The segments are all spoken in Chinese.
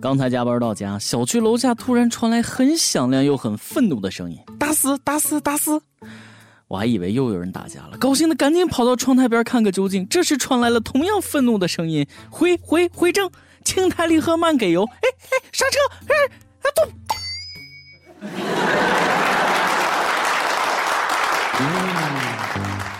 刚才加班到家，小区楼下突然传来很响亮又很愤怒的声音：“打死，打死，打死！”我还以为又有人打架了，高兴的赶紧跑到窗台边看个究竟。这时传来了同样愤怒的声音：“回回回正，轻抬离合慢给油！”哎哎，刹车！哎啊动！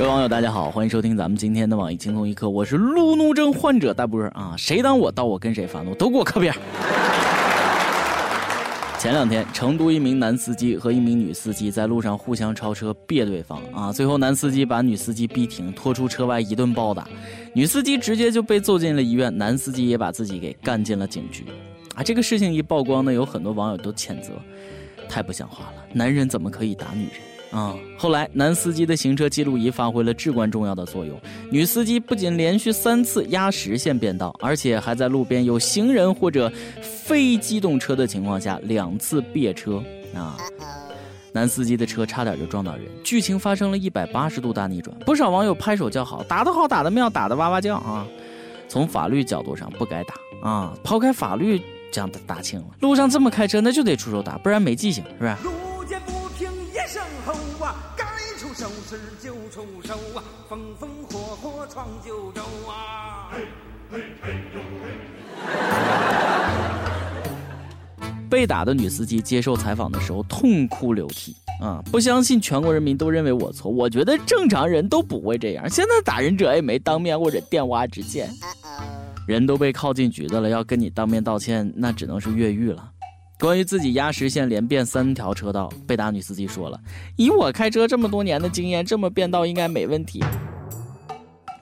各位网友，大家好，欢迎收听咱们今天的网易轻松一刻，我是路怒症患者大波啊，谁挡我道我跟谁发怒，都给我靠边。前两天，成都一名男司机和一名女司机在路上互相超车，别对方啊！最后，男司机把女司机逼停，拖出车外一顿暴打，女司机直接就被揍进了医院，男司机也把自己给干进了警局。啊，这个事情一曝光呢，有很多网友都谴责，太不像话了，男人怎么可以打女人？啊！后来，男司机的行车记录仪发挥了至关重要的作用。女司机不仅连续三次压实线变道，而且还在路边有行人或者非机动车的情况下两次别车。啊！男司机的车差点就撞到人，剧情发生了一百八十度大逆转。不少网友拍手叫好，打得好，打得妙，打得哇哇叫啊！从法律角度上不该打啊！抛开法律，这样打轻了。路上这么开车，那就得出手打，不然没记性，是吧？手时就出手啊，风风火火闯九州啊！被打的女司机接受采访的时候痛哭流涕啊！不相信全国人民都认为我错，我觉得正常人都不会这样。现在打人者也没当面或者电话之见，人都被铐进局子了，要跟你当面道歉，那只能是越狱了。关于自己压实线连变三条车道，被打女司机说了：“以我开车这么多年的经验，这么变道应该没问题。”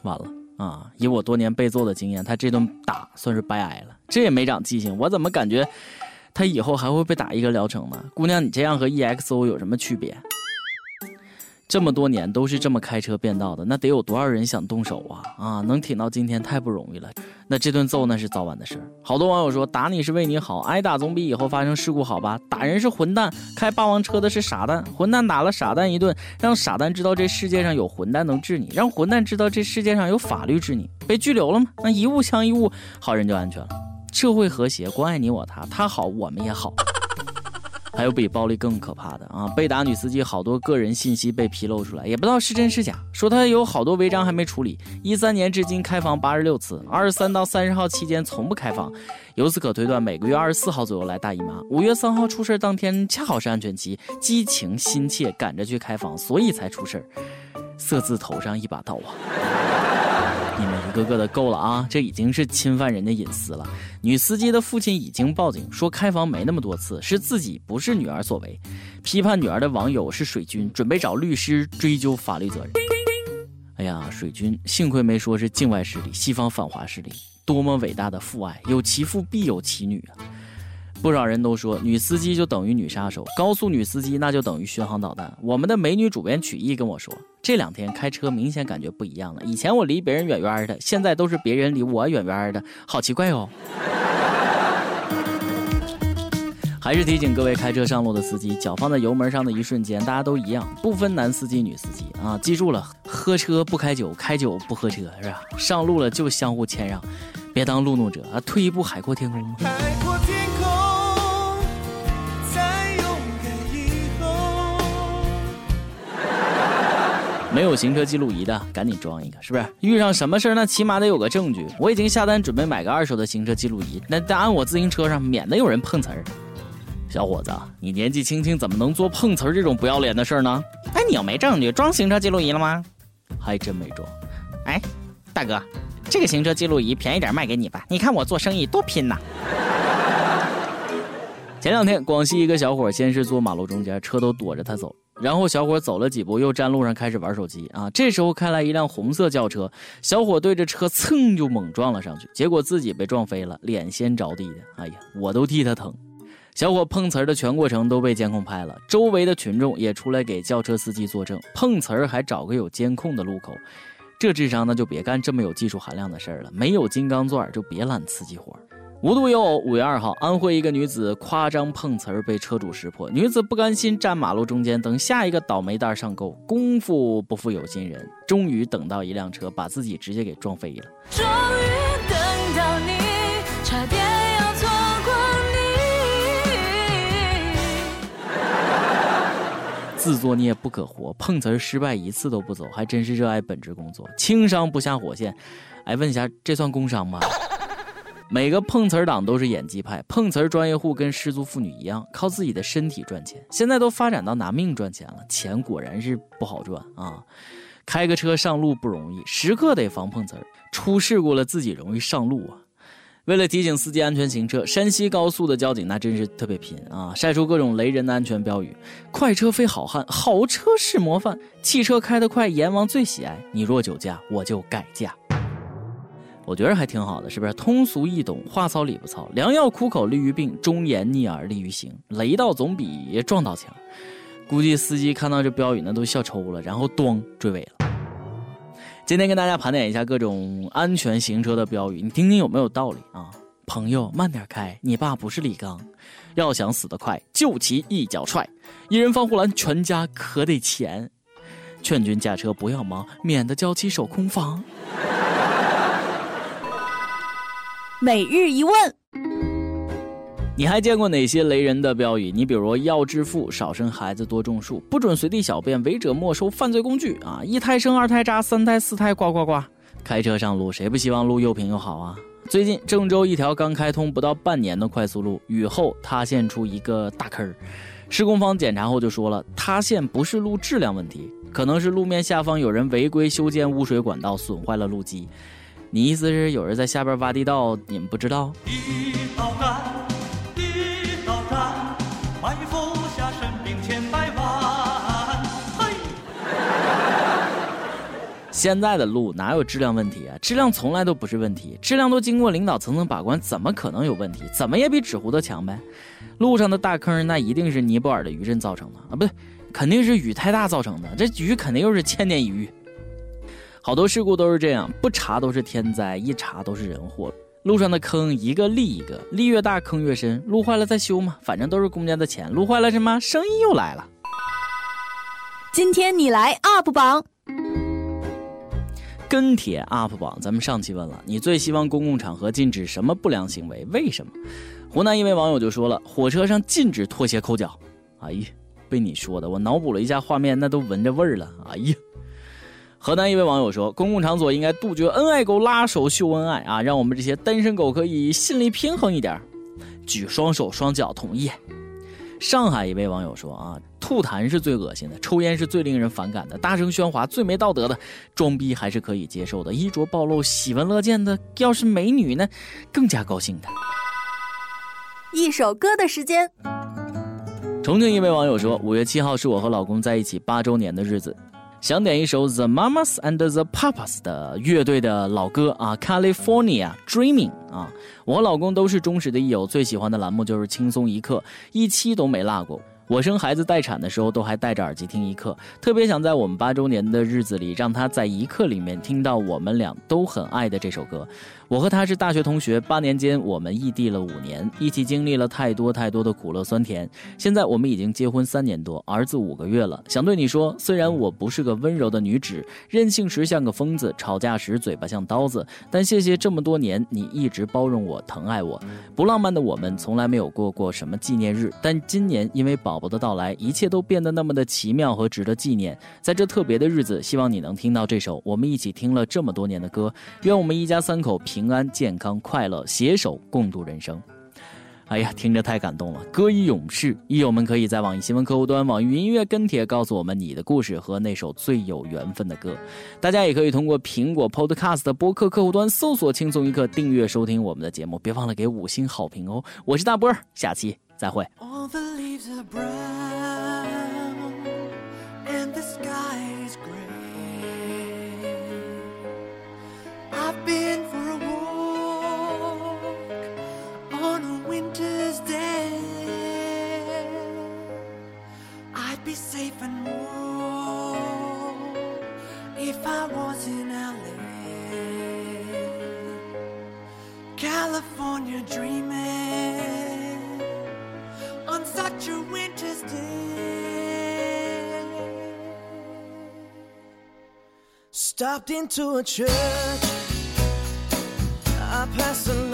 完了啊！以我多年被揍的经验，他这顿打算是白挨了。这也没长记性，我怎么感觉他以后还会被打一个疗程呢？姑娘，你这样和 EXO 有什么区别？这么多年都是这么开车变道的，那得有多少人想动手啊？啊，能挺到今天太不容易了。那这顿揍那是早晚的事儿。好多网友说打你是为你好，挨打总比以后发生事故好吧？打人是混蛋，开霸王车的是傻蛋。混蛋打了傻蛋一顿，让傻蛋知道这世界上有混蛋能治你，让混蛋知道这世界上有法律治你。被拘留了吗？那一物降一物，好人就安全了，社会和谐，关爱你我他，他好我们也好。还有比暴力更可怕的啊！被打女司机好多个人信息被披露出来，也不知道是真是假。说她有好多违章还没处理，一三年至今开房八十六次，二十三到三十号期间从不开房。由此可推断，每个月二十四号左右来大姨妈，五月三号出事当天恰好是安全期，激情心切赶着去开房，所以才出事色字头上一把刀啊！你们一个个的够了啊！这已经是侵犯人的隐私了。女司机的父亲已经报警说开房没那么多次，是自己不是女儿所为。批判女儿的网友是水军，准备找律师追究法律责任。哎呀，水军，幸亏没说是境外势力、西方反华势力，多么伟大的父爱！有其父必有其女啊！不少人都说女司机就等于女杀手，高速女司机那就等于巡航导弹。我们的美女主编曲艺跟我说，这两天开车明显感觉不一样了。以前我离别人远远的，现在都是别人离我远远的，好奇怪哦。还是提醒各位开车上路的司机，脚放在油门上的一瞬间，大家都一样，不分男司机女司机啊！记住了，喝车不开酒，开酒不喝车，是吧？上路了就相互谦让，别当路怒者啊！退一步海阔天空。没有行车记录仪的，赶紧装一个，是不是？遇上什么事儿，那起码得有个证据。我已经下单准备买个二手的行车记录仪，那得安我自行车上，免得有人碰瓷儿。小伙子，你年纪轻轻，怎么能做碰瓷儿这种不要脸的事儿呢？哎，你又没证据，装行车记录仪了吗？还真没装。哎，大哥，这个行车记录仪便宜点卖给你吧，你看我做生意多拼呐。前两天，广西一个小伙先是坐马路中间，车都躲着他走。然后小伙走了几步，又站路上开始玩手机啊！这时候开来一辆红色轿车，小伙对着车蹭就猛撞了上去，结果自己被撞飞了，脸先着地的。哎呀，我都替他疼！小伙碰瓷儿的全过程都被监控拍了，周围的群众也出来给轿车司机作证，碰瓷儿还找个有监控的路口，这智商那就别干这么有技术含量的事儿了，没有金刚钻就别揽刺激活。无独有偶，五月二号，安徽一个女子夸张碰瓷儿被车主识破。女子不甘心站马路中间等下一个倒霉蛋上钩，功夫不负有心人，终于等到一辆车把自己直接给撞飞了。终于等到你，差点要错过你。自作孽不可活，碰瓷儿失败一次都不走，还真是热爱本职工作，轻伤不下火线。哎，问一下，这算工伤吗？每个碰瓷儿党都是演技派，碰瓷儿专业户跟失足妇女一样，靠自己的身体赚钱。现在都发展到拿命赚钱了，钱果然是不好赚啊！开个车上路不容易，时刻得防碰瓷儿，出事故了自己容易上路啊。为了提醒司机安全行车，山西高速的交警那真是特别拼啊，晒出各种雷人的安全标语：快车非好汉，好车是模范，汽车开得快，阎王最喜爱。你若酒驾，我就改嫁。我觉得还挺好的，是不是通俗易懂，话糙理不糙？良药苦口利于病，忠言逆耳利于行。雷到总比撞到强。估计司机看到这标语呢都笑抽了，然后咣追尾了。今天跟大家盘点一下各种安全行车的标语，你听听有没有道理啊？朋友慢点开，你爸不是李刚。要想死得快，就骑一脚踹。一人防护栏，全家可得钱。劝君驾车不要忙，免得娇妻守空房。每日一问，你还见过哪些雷人的标语？你比如要致富，少生孩子，多种树，不准随地小便，违者没收犯罪工具啊！一胎生，二胎扎，三胎四胎呱呱呱！开车上路，谁不希望路又平又好啊？最近郑州一条刚开通不到半年的快速路，雨后塌陷出一个大坑儿施工方检查后就说了，塌陷不是路质量问题，可能是路面下方有人违规修建污水管道，损坏了路基。你意思是有人在下边挖地道，你们不知道？地道战，地道战，埋伏下神兵千百万。嘿！现在的路哪有质量问题啊？质量从来都不是问题，质量都经过领导层层把关，怎么可能有问题？怎么也比纸糊的强呗。路上的大坑，那一定是尼泊尔的余震造成的啊，不对，肯定是雨太大造成的。这雨肯定又是千年一遇。好多事故都是这样，不查都是天灾，一查都是人祸。路上的坑一个立一个，立越大坑越深。路坏了再修嘛，反正都是公家的钱。路坏了什么？生意又来了。今天你来 UP 榜，跟帖 UP 榜，咱们上期问了，你最希望公共场合禁止什么不良行为？为什么？湖南一位网友就说了，火车上禁止脱鞋抠脚。哎呀，被你说的，我脑补了一下画面，那都闻着味儿了。哎呀。河南一位网友说：“公共场所应该杜绝恩爱狗拉手秀恩爱啊，让我们这些单身狗可以心理平衡一点。”举双手双脚同意。上海一位网友说：“啊，吐痰是最恶心的，抽烟是最令人反感的，大声喧哗最没道德的，装逼还是可以接受的，衣着暴露喜闻乐见的，要是美女呢，更加高兴的。”一首歌的时间。重庆一位网友说：“五月七号是我和老公在一起八周年的日子。”想点一首 The Mamas and the Papas 的乐队的老歌啊，California Dreaming 啊，我老公都是忠实的益友，最喜欢的栏目就是轻松一刻，一期都没落过。我生孩子待产的时候都还戴着耳机听一刻，特别想在我们八周年的日子里，让他在一刻里面听到我们俩都很爱的这首歌。我和他是大学同学，八年间我们异地了五年，一起经历了太多太多的苦乐酸甜。现在我们已经结婚三年多，儿子五个月了。想对你说，虽然我不是个温柔的女子，任性时像个疯子，吵架时嘴巴像刀子，但谢谢这么多年你一直包容我、疼爱我。不浪漫的我们从来没有过过什么纪念日，但今年因为宝宝的到来，一切都变得那么的奇妙和值得纪念。在这特别的日子，希望你能听到这首我们一起听了这么多年的歌。愿我们一家三口平。平安、健康、快乐，携手共度人生。哎呀，听着太感动了！歌以永世，益友们可以在网易新闻客户端、网易云音乐跟帖，告诉我们你的故事和那首最有缘分的歌。大家也可以通过苹果 Podcast 的播客客户端搜索“轻松一刻”，订阅收听我们的节目。别忘了给五星好评哦！我是大波儿，下期再会。safe and warm if I was in LA. California dreaming on such a winter's day. Stopped into a church. I passed a